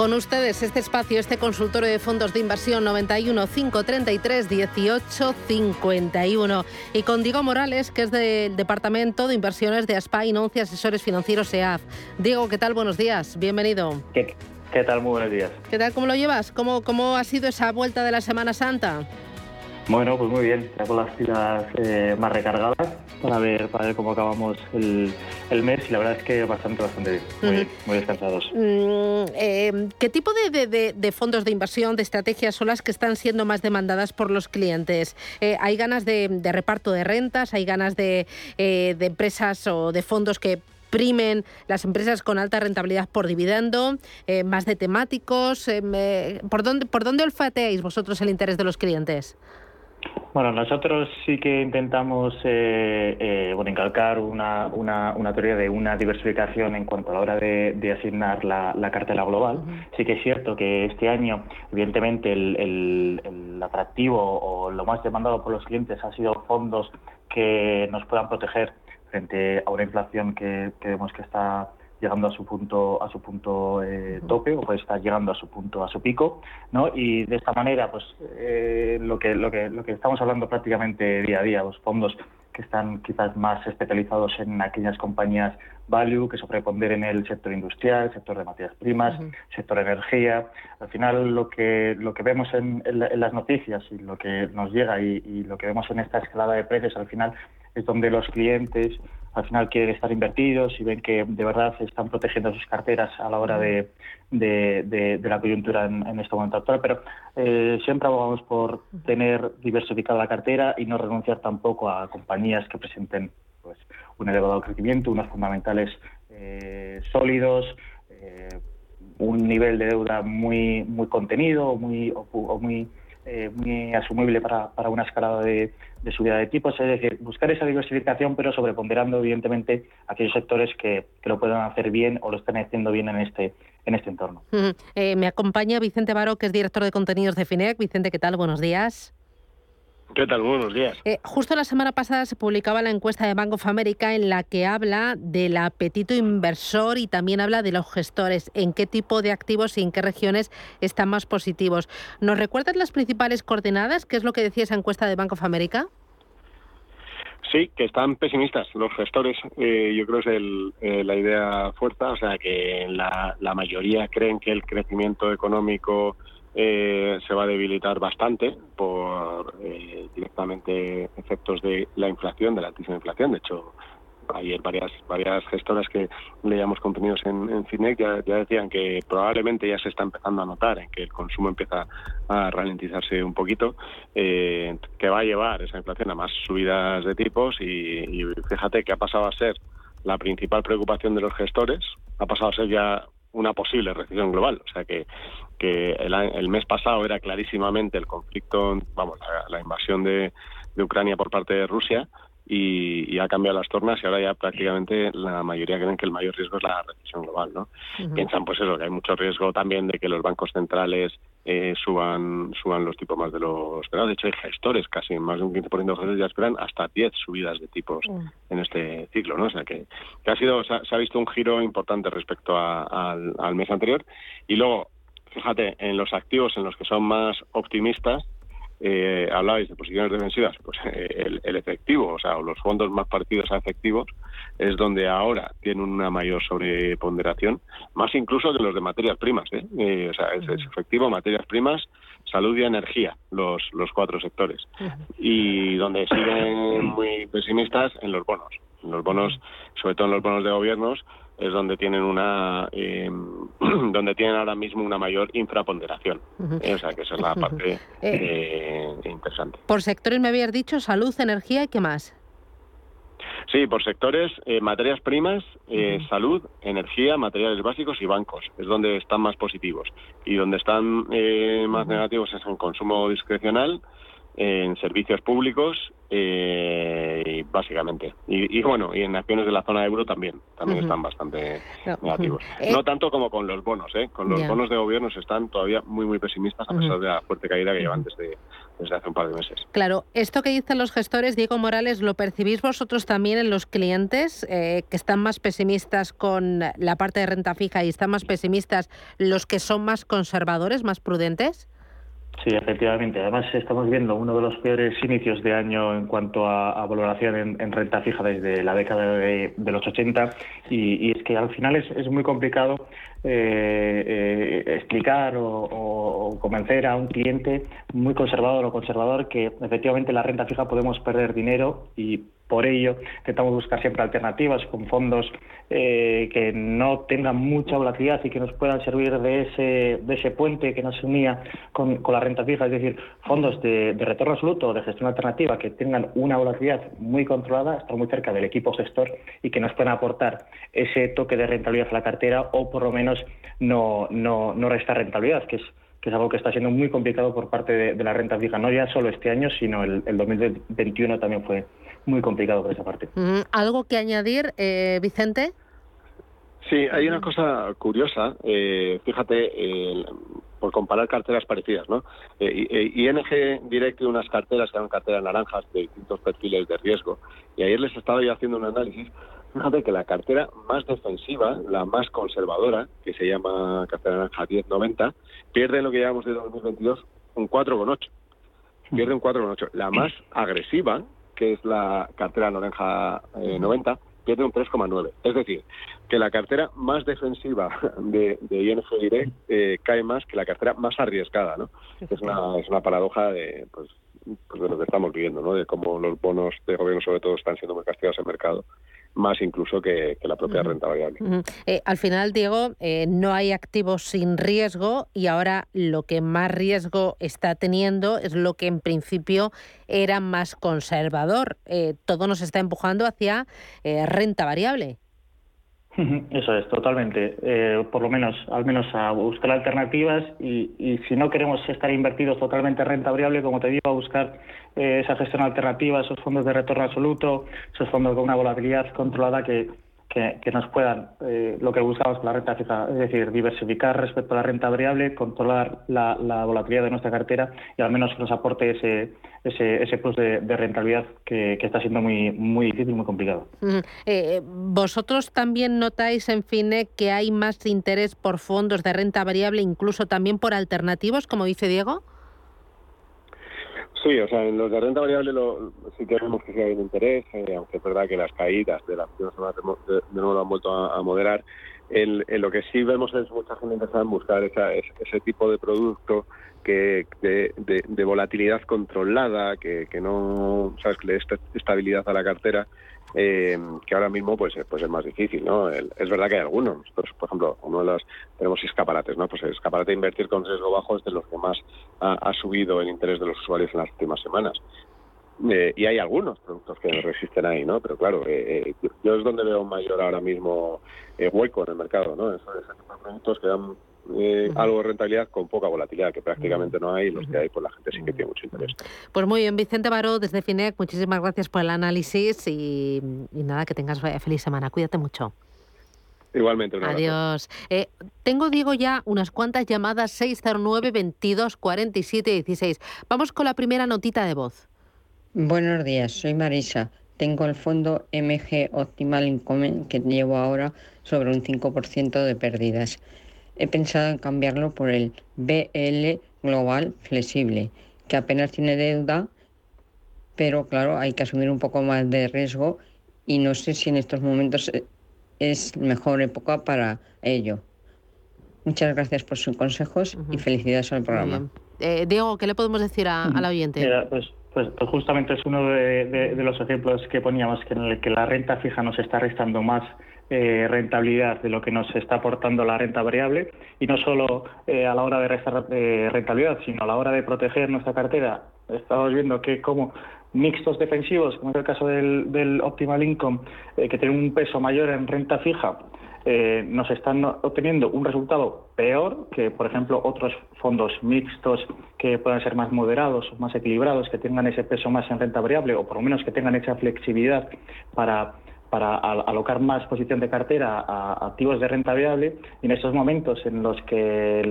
S14: Con ustedes este espacio, este consultorio de fondos de inversión 91 533 18 51 y con Diego Morales, que es del Departamento de Inversiones de ASPA y Nonce Asesores Financieros EAF. Diego, ¿qué tal? Buenos días, bienvenido.
S21: ¿Qué, qué tal? Muy buenos días.
S14: ¿Qué tal? ¿Cómo lo llevas? ¿Cómo, ¿Cómo ha sido esa vuelta de la Semana Santa?
S21: Bueno, pues muy bien, ya con las pilas eh, más recargadas para ver, para ver cómo acabamos el, el mes y la verdad es que bastante, bastante bien, muy, muy descansados.
S14: Mm, eh, ¿Qué tipo de, de- de fondos de inversión, de estrategias son las que están siendo más demandadas por los clientes? Eh, ¿Hay ganas de, de reparto de rentas? ¿Hay ganas de, eh, de empresas o de fondos que primen las empresas con alta rentabilidad por dividendo? Eh, ¿Más de temáticos? Eh, ¿por, dónde, ¿Por dónde olfateáis vosotros el interés de los clientes?
S21: Bueno, nosotros sí que intentamos eh, eh, bueno, incalcar una, una, una teoría de una diversificación en cuanto a la hora de, de asignar la, la cartera global. Sí que es cierto que este año, evidentemente, el, el- el atractivo o lo más demandado por los clientes ha sido fondos que nos puedan proteger frente a una inflación que, que vemos que está llegando a su punto a su punto eh, tope o puede estar llegando a su punto a su pico no y de esta manera pues eh, lo que lo que lo que estamos hablando prácticamente día a día los fondos que están quizás más especializados en aquellas compañías value que sobreponderen el sector industrial sector de materias primas sector energía. Al final lo que lo que vemos en, en la- en las noticias y lo que nos llega y, y lo que vemos en esta escalada de precios al final es donde los clientes al final quieren estar invertidos y ven que de verdad están protegiendo sus carteras a la hora de, de- la coyuntura en, en este momento actual. Pero eh, siempre abogamos por tener diversificada la cartera y no renunciar tampoco a compañías que presenten pues, un elevado crecimiento, unos fundamentales eh, sólidos, eh, un nivel de deuda muy muy contenido muy o muy eh, muy asumible para, para una escalada de, de subida de tipos, es decir, buscar esa diversificación, pero sobreponderando evidentemente aquellos sectores que, que lo puedan hacer bien o lo están haciendo bien en este en este entorno. (laughs)
S14: Eh, me acompaña Vicente Baro, que es director de contenidos de FINEC. Vicente, ¿qué tal? Buenos días.
S22: ¿Qué tal? Buenos días.
S14: Eh, justo la semana pasada se publicaba la encuesta de Bank of America en la que habla del apetito inversor y también habla de los gestores, en qué tipo de activos y en qué regiones están más positivos. ¿Nos recuerdas las principales coordenadas? ¿Qué es lo que decía esa encuesta de Bank of America?
S22: Sí, que están pesimistas los gestores. Eh, yo creo que es el, eh, la idea fuerte, o sea que la, la mayoría creen que el crecimiento económico eh, se va a debilitar bastante por eh, directamente efectos de la inflación, de la altísima inflación. De hecho, ayer varias varias gestoras que leíamos contenidos en, en Cinec ya, ya, decían que probablemente ya se está empezando a notar en que el consumo empieza a ralentizarse un poquito, eh, que va a llevar esa inflación a más subidas de tipos y, y fíjate que ha pasado a ser la principal preocupación de los gestores, ha pasado a ser ya una posible recesión global. O sea que, que el, el mes pasado era clarísimamente el conflicto, vamos, la, la invasión de, de Ucrania por parte de Rusia y, y, ha cambiado las tornas y ahora ya prácticamente la mayoría creen que el mayor riesgo es la recesión global, ¿no? Uh -huh. Piensan pues eso, que hay mucho riesgo también de que los bancos centrales eh, suban suban los tipos más de los esperados. De hecho, hay gestores, casi más de un 15% de gestores ya esperan hasta 10 subidas de tipos en este ciclo, ¿no? O sea que, que ha sido, se ha, se ha, visto un giro importante respecto a, a, al, al mes anterior. Y luego, fíjate, en los activos en los que son más optimistas, eh, hablabais de posiciones defensivas, pues eh, el, el, efectivo, o sea, los fondos más partidos a efectivos, es donde ahora tienen una mayor sobreponderación, más incluso que los de materias primas. ¿eh? eh o sea, es, es, efectivo, materias primas, salud y energía, los, los cuatro sectores. Y donde siguen muy pesimistas en los bonos. En los bonos, sobre todo en los bonos de gobiernos, es donde tienen una eh, (clears throat) donde tienen ahora mismo una mayor infraponderación uh -huh. eh, o sea que esa es la parte eh, interesante
S14: por sectores me habías dicho salud energía y qué más
S22: Sí, por sectores, eh, materias primas, eh, uh -huh. salud, energía, materiales básicos y bancos. Es donde están más positivos. Y donde están eh, más uh -huh. negativos es en consumo discrecional, en servicios públicos eh, básicamente y, y, bueno y en acciones de la zona euro también también uh -huh. están bastante no. negativos uh -huh. no tanto como con los bonos ¿eh? con los yeah. bonos de gobiernos están todavía muy muy pesimistas a pesar uh -huh. de la fuerte caída que llevan desde, desde hace un par de meses
S14: claro esto que dicen los gestores Diego Morales lo percibís vosotros también en los clientes eh, que están más pesimistas con la parte de renta fija y están más pesimistas los que son más conservadores más prudentes
S21: Sí, efectivamente. Además, estamos viendo uno de los peores inicios de año en cuanto a, valoración en, en, renta fija desde la década de, los 80 y, y, es que al final es, muy complicado eh, eh, explicar o, o, convencer a un cliente muy conservador o conservador que efectivamente en la renta fija podemos perder dinero y por ello, intentamos buscar siempre alternativas con fondos eh, que no tengan mucha volatilidad y que nos puedan servir de ese, de ese puente que nos unía con, con la renta fija, es decir, fondos de, de, retorno absoluto o de gestión alternativa que tengan una volatilidad muy controlada, estar muy cerca del equipo gestor y que nos puedan aportar ese toque de rentabilidad a la cartera o por lo menos no, no, no restar rentabilidad, que es que es algo que está siendo muy complicado por parte de, de la renta fija, no ya solo este año, sino el, el 2021 también fue muy complicado por esa parte.
S14: ¿Algo que añadir, eh, Vicente?
S22: Sí, hay una cosa curiosa. Eh, fíjate, eh, por comparar carteras parecidas, ¿no? Eh, ING Direct tiene unas carteras que eran carteras naranjas de distintos perfiles de riesgo. Y ayer les estaba yo haciendo un análisis. Fíjate que la cartera más defensiva, la más conservadora, que se llama cartera naranja 1090, pierde en lo que llevamos de 2022 un 4,8. Pierde un 4,8. La más agresiva, que es la cartera naranja eh, 90, pierde un 3,9. Es decir, que la cartera más defensiva (laughs) de, de ING Direct eh, cae más que la cartera más arriesgada, ¿no? Es una, es una paradoja de, pues, pues de lo que estamos viviendo, ¿no? De cómo los bonos de gobierno, sobre todo, están siendo muy castigados en el mercado más incluso que, que la propia uh -huh. renta variable.
S14: Uh -huh. eh, al final, Diego, eh, no hay activos sin riesgo y ahora lo que más riesgo está teniendo es lo que en principio era más conservador. Eh, todo nos está empujando hacia eh, renta variable.
S21: Eso es, totalmente. Eh, por lo menos, al menos a buscar alternativas y, y, si no queremos estar invertidos totalmente en renta variable, como te digo, a buscar eh, esa gestión alternativa, esos fondos de retorno absoluto, esos fondos con una volatilidad controlada que, que, nos puedan, eh, lo que buscamos con la renta fija, es decir, diversificar respecto a la renta variable, controlar la, la volatilidad de nuestra cartera y al menos que nos aporte ese, ese, ese plus de, rentabilidad que, que, está siendo muy, muy difícil, muy complicado.
S14: Eh, ¿Vosotros también notáis en FINE que hay más interés por fondos de renta variable, incluso también por alternativos, como dice Diego?
S22: Sí, o sea, en los de renta variable lo, sí que vemos que sí hay un interés, eh, aunque es verdad que las caídas de la última de, de nuevo han vuelto a, moderar. En, lo que sí vemos es mucha gente interesada en buscar ese tipo de producto que de, de, volatilidad controlada, que, que no, sabes, que le dé estabilidad a la cartera eh, que ahora mismo pues, pues es más difícil, ¿no? es verdad que hay algunos. Por ejemplo, uno de los tenemos escaparates, ¿no? Pues el escaparate invertir con riesgo bajo es de los que más ha, subido el interés de los usuarios en las últimas semanas. Eh, y hay algunos productos que resisten ahí, ¿no? Pero claro, eh, yo es donde veo mayor ahora mismo hueco en el mercado, ¿no? Esos, esos productos que dan eh, algo de rentabilidad con poca volatilidad, que prácticamente no hay, los que hay, pues la gente sí que tiene mucho interés.
S14: Pues muy bien, Vicente Baró, desde FINEC, muchísimas gracias por el análisis y, nada, que tengas feliz semana. Cuídate mucho.
S22: Igualmente. Un
S14: Adiós. Eh, tengo, digo, ya unas cuantas llamadas 609 22 47 16. Vamos con la primera notita de voz.
S23: Buenos días, soy Marisa. Tengo el fondo MG Optimal Income que llevo ahora sobre un 5% de pérdidas he pensado en cambiarlo por el BL Global Flexible, que apenas tiene deuda, pero claro, hay que asumir un poco más de riesgo y no sé si en estos momentos es mejor época para ello. Muchas gracias por sus consejos y felicidades al programa.
S14: Eh, Diego, ¿qué le podemos decir a, al oyente?
S21: Pues, pues, pues, justamente es uno de, los ejemplos que poníamos, que en el que la renta fija nos está restando más eh, rentabilidad de lo que nos está aportando la renta variable y no solo eh, a la hora de restar eh, rentabilidad, sino a la hora de proteger nuestra cartera. Estamos viendo que como mixtos defensivos, como es el caso del, Optimal Income, que tiene un peso mayor en renta fija, nos están obteniendo un resultado peor que, por ejemplo, otros fondos mixtos que puedan ser más moderados, más equilibrados, que tengan ese peso más en renta variable o por lo menos que tengan esa flexibilidad para para alocar más posición de cartera a activos de renta variable y en estos momentos en los que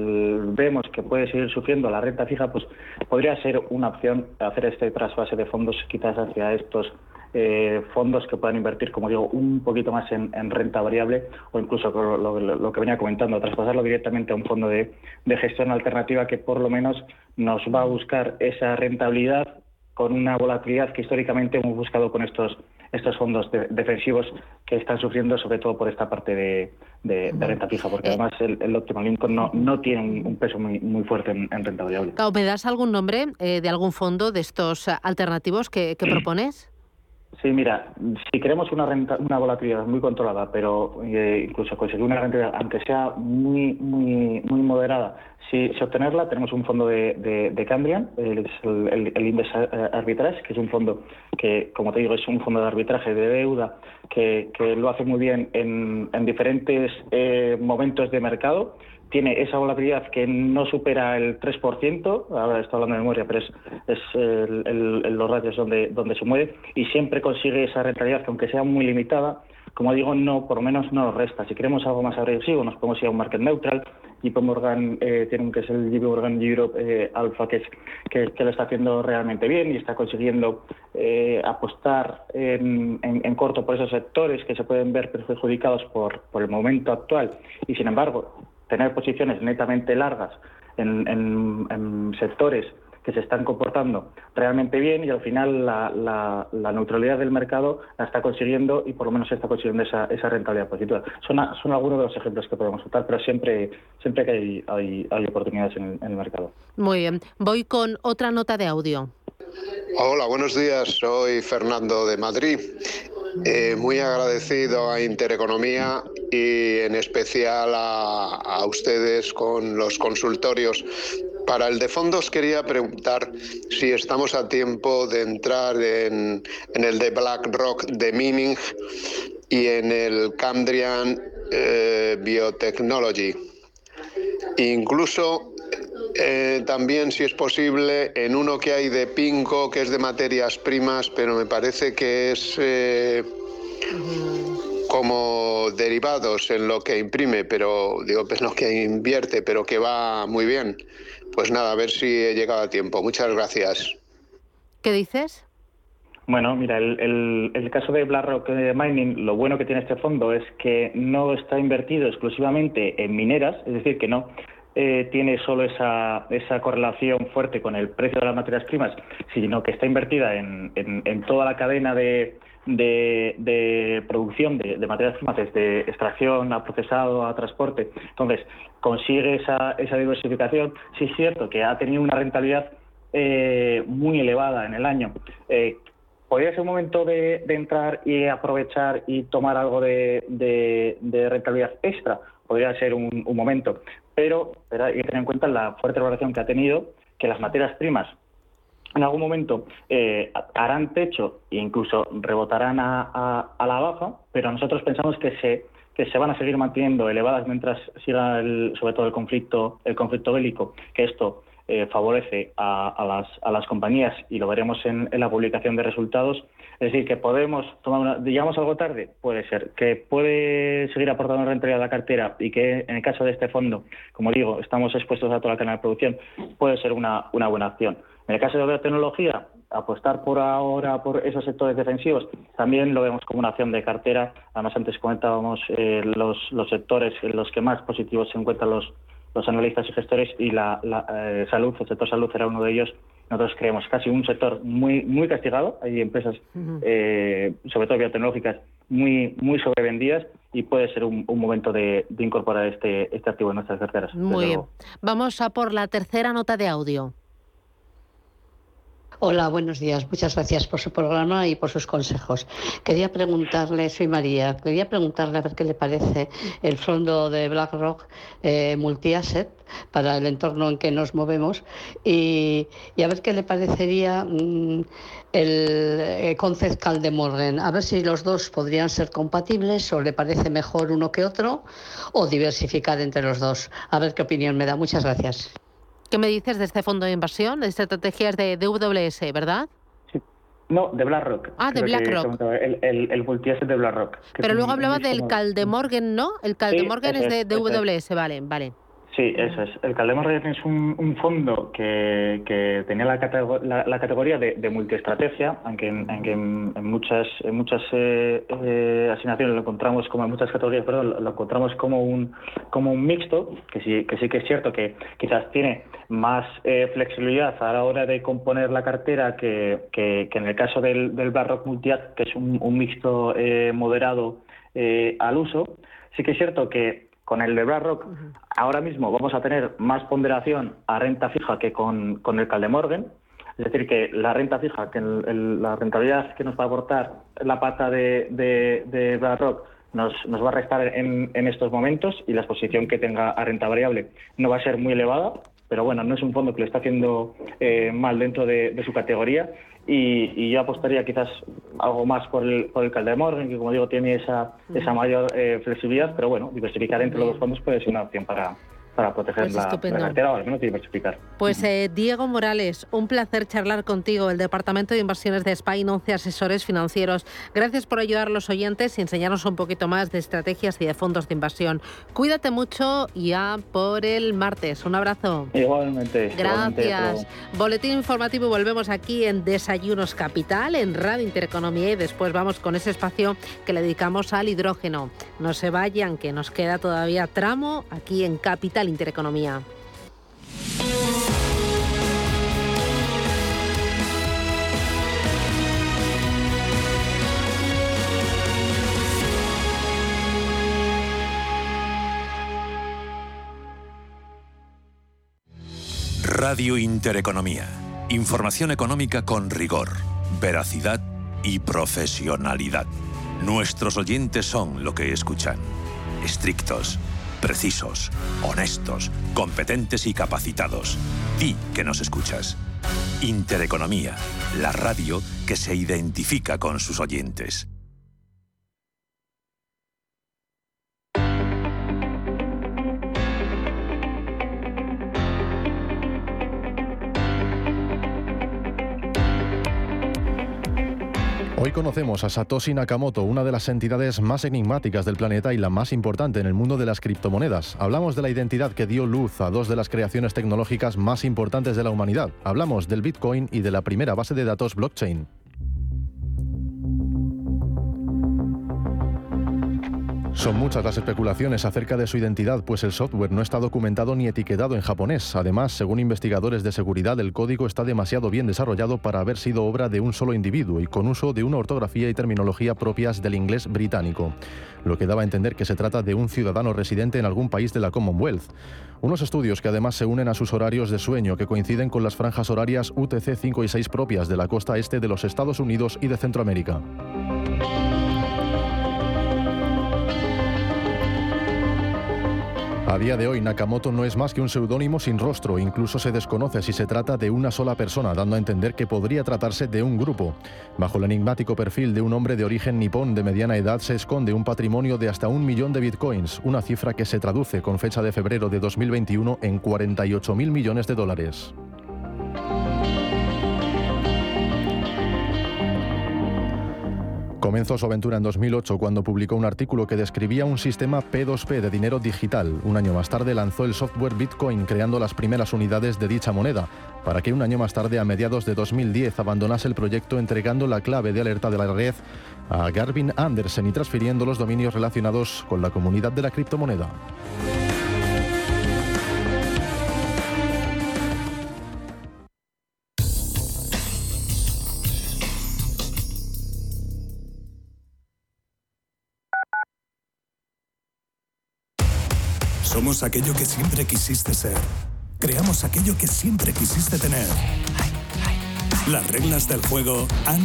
S21: vemos que puede seguir sufriendo la renta fija, pues podría ser una opción hacer este trasvase de fondos quizás hacia estos eh, fondos que puedan invertir, como digo, un poquito más en, renta variable o incluso lo, que venía comentando, traspasarlo directamente a un fondo de, de gestión alternativa que por lo menos nos va a buscar esa rentabilidad con una volatilidad que históricamente hemos buscado con estos estos fondos defensivos que están sufriendo sobre todo por esta parte de, renta fija, porque eh. además el, el Optimal Income no, no tiene un, peso muy, muy fuerte en, renta variable.
S14: ¿Me das algún nombre eh, de algún fondo de estos alternativos que, (clears throat) propones?
S21: Sí, mira, si queremos una renta, una volatilidad muy controlada, pero eh, incluso conseguir una rentabilidad, aunque sea muy muy muy moderada, si, obtenerla, tenemos un fondo de, de, Cambrian, el, el, el Index Arbitrage, que es un fondo que, como te digo, es un fondo de arbitraje de deuda que, lo hace muy bien en, diferentes eh, momentos de mercado. Tiene esa volatilidad que no supera el 3%, ahora estoy hablando de memoria, pero es, es los ratios donde, donde se mueve, y siempre consigue esa rentabilidad que, aunque sea muy limitada, como digo, no, por lo menos no nos resta. Si queremos algo más agresivo, nos podemos ir a un market neutral. JP Morgan eh, tiene un que es el JP Morgan Europe eh, Alpha, que, es, que, lo está haciendo realmente bien y está consiguiendo eh, apostar en, corto por esos sectores que se pueden ver perjudicados por el momento actual. Y sin embargo, tener posiciones netamente largas en, en sectores que se están comportando realmente bien y al final la, neutralidad del mercado la está consiguiendo y por lo menos está consiguiendo esa, esa rentabilidad positiva. Son, algunos de los ejemplos que podemos usar, pero siempre, siempre que hay, hay, hay oportunidades en en el mercado.
S14: Muy bien. Voy con otra nota de audio.
S24: Hola, buenos días. Soy Fernando de Madrid. Eh, muy agradecido a Intereconomía y en especial a, ustedes con los consultorios. Para el de fondos quería preguntar si estamos a tiempo de entrar en, el de BlackRock de Mining y en el Cambrian eh, Biotechnology. Incluso eh, también, si es posible, en uno que hay de Pinco, que es de materias primas, pero me parece que es eh, como derivados en lo que imprime, pero digo, pues no que invierte, pero que va muy bien. Pues nada, a ver si he llegado a tiempo. Muchas gracias.
S14: ¿Qué dices?
S21: Bueno, mira, el, el, caso de BlackRock Mining, lo bueno que tiene este fondo es que no está invertido exclusivamente en mineras, es decir, que no eh, tiene solo esa, esa correlación fuerte con el precio de las materias primas, sino que está invertida en, en, toda la cadena de, de, producción de, materias primas, desde extracción a procesado a transporte. Entonces, consigue esa, esa diversificación. Sí es cierto que ha tenido una rentabilidad eh, muy elevada en el año. Eh, ¿Podría ser un momento de, entrar y aprovechar y tomar algo de, rentabilidad extra? Podría ser un, momento, pero hay que tener en cuenta la fuerte valoración que ha tenido, que las materias primas en algún momento eh, harán techo e incluso rebotarán a, la baja, pero nosotros pensamos que se que se van a seguir manteniendo elevadas mientras siga el, sobre todo el conflicto el conflicto bélico, que esto eh, favorece a, las, a, las, compañías y lo veremos en, la publicación de resultados. Es decir, que podemos tomar una, digamos algo tarde, puede ser, que puede seguir aportando rentabilidad a la cartera y que en el caso de este fondo, como digo, estamos expuestos a toda la cadena de producción, puede ser una, buena acción. En el caso de la tecnología, apostar por ahora por esos sectores defensivos también lo vemos como una acción de cartera. Además, antes comentábamos eh, los sectores en los que más positivos se encuentran los, los analistas y gestores y la, eh, salud, el sector salud era uno de ellos. Nosotros creemos casi un sector muy muy castigado. Hay empresas, eh, sobre todo biotecnológicas, muy muy sobrevendidas y puede ser un, momento de, incorporar este, este activo en nuestras carteras.
S14: Muy bien. Vamos a por la tercera nota de audio.
S25: Hola, buenos días. Muchas gracias por su programa y por sus consejos. Quería preguntarle, soy María, quería preguntarle a ver qué le parece el fondo de BlackRock eh, Multi-Asset para el entorno en que nos movemos y, a ver qué le parecería mm, el eh, Concept Caldemorgen, a ver si los dos podrían ser compatibles o le parece mejor uno que otro o diversificar entre los dos. A ver qué opinión me da. Muchas gracias.
S14: ¿Qué me dices de este fondo de inversión, de estrategias de DWS, verdad?
S21: Sí. No, de BlackRock.
S14: Ah, de BlackRock.
S21: El, el, el de BlackRock.
S14: Pero luego hablaba del Caldemorgan, ¿no? El Caldemorgan es, de DWS, vale, vale.
S21: Sí, eso es. El Caldemorgan es un, fondo que, tenía la, categoría de, multiestrategia, aunque en, muchas, en muchas eh, eh, asignaciones lo encontramos como en muchas categorías, perdón, lo encontramos como un, como un mixto, que sí, que sí que es cierto que quizás tiene más eh, flexibilidad a la hora de componer la cartera que, en el caso del, del Barrock Multiat, que es un, mixto moderado al uso. Sí que es cierto que con el de BlackRock, ahora mismo vamos a tener más ponderación a renta fija que con, con el Caldemorgan. Es decir, que la renta fija, que la rentabilidad que nos va a aportar la pata de, de, BlackRock nos, nos, va a restar en, en, estos momentos y la exposición que tenga a renta variable no va a ser muy elevada, pero bueno, no es un fondo que lo está haciendo eh, mal dentro de, de, su categoría y, yo apostaría quizás algo más por el, por el que como digo tiene esa, esa mayor eh, flexibilidad, pero bueno, diversificar entre los dos fondos puede ser una opción para, para proteger pues la, cartera o al menos diversificar.
S14: Pues eh, Diego Morales, un placer charlar contigo, el Departamento de Inversiones de Spain, 11 asesores financieros. Gracias por ayudar a los oyentes y enseñarnos un poquito más de estrategias y de fondos de inversión. Cuídate mucho ya por el martes. Un abrazo.
S21: Igualmente.
S14: Gracias. Boletín informativo y volvemos aquí en Desayunos Capital, en Radio Intereconomía y después vamos con ese espacio que le dedicamos al hidrógeno. No se vayan, que nos queda todavía tramo aquí en Capital Intereconomía.
S17: Radio Intereconomía. Información económica con rigor, veracidad y profesionalidad. Nuestros oyentes son lo que escuchan. Estrictos precisos, honestos, competentes y capacitados. Di que nos escuchas. Intereconomía, la radio que se identifica con sus oyentes.
S26: Hoy conocemos a Satoshi Nakamoto, una de las entidades más enigmáticas del planeta y la más importante en el mundo de las criptomonedas. Hablamos de la identidad que dio luz a dos de las creaciones tecnológicas más importantes de la humanidad. Hablamos del Bitcoin y de la primera base de datos blockchain. Son muchas las especulaciones acerca de su identidad, pues el software no está documentado ni etiquetado en japonés. Además, según investigadores de seguridad, el código está demasiado bien desarrollado para haber sido obra de un solo individuo y con uso de una ortografía y terminología propias del inglés británico, lo que daba a entender que se trata de un ciudadano residente en algún país de la Commonwealth. Unos estudios que además se unen a sus horarios de sueño, que coinciden con las franjas horarias UTC 5 y 6 propias de la costa este de los Estados Unidos y de Centroamérica. A día de hoy, Nakamoto no es más que un seudónimo sin rostro, incluso se desconoce si se trata de una sola persona, dando a entender que podría tratarse de un grupo. Bajo el enigmático perfil de un hombre de origen nipón de mediana edad se esconde un patrimonio de hasta un millón de bitcoins, una cifra que se traduce con fecha de febrero de 2021 en 48 mil millones de dólares. Comenzó su aventura en 2008 cuando publicó un artículo que describía un sistema P2P de dinero digital. Un año más tarde lanzó el software Bitcoin creando las primeras unidades de dicha moneda, para que un año más tarde, a mediados de 2010, abandonase el proyecto entregando la clave de alerta de la red a Garvin Andersen y transfiriendo los dominios relacionados con la comunidad de la criptomoneda.
S27: Somos aquello que siempre quisiste ser. Creamos aquello que siempre quisiste tener. Las reglas del juego han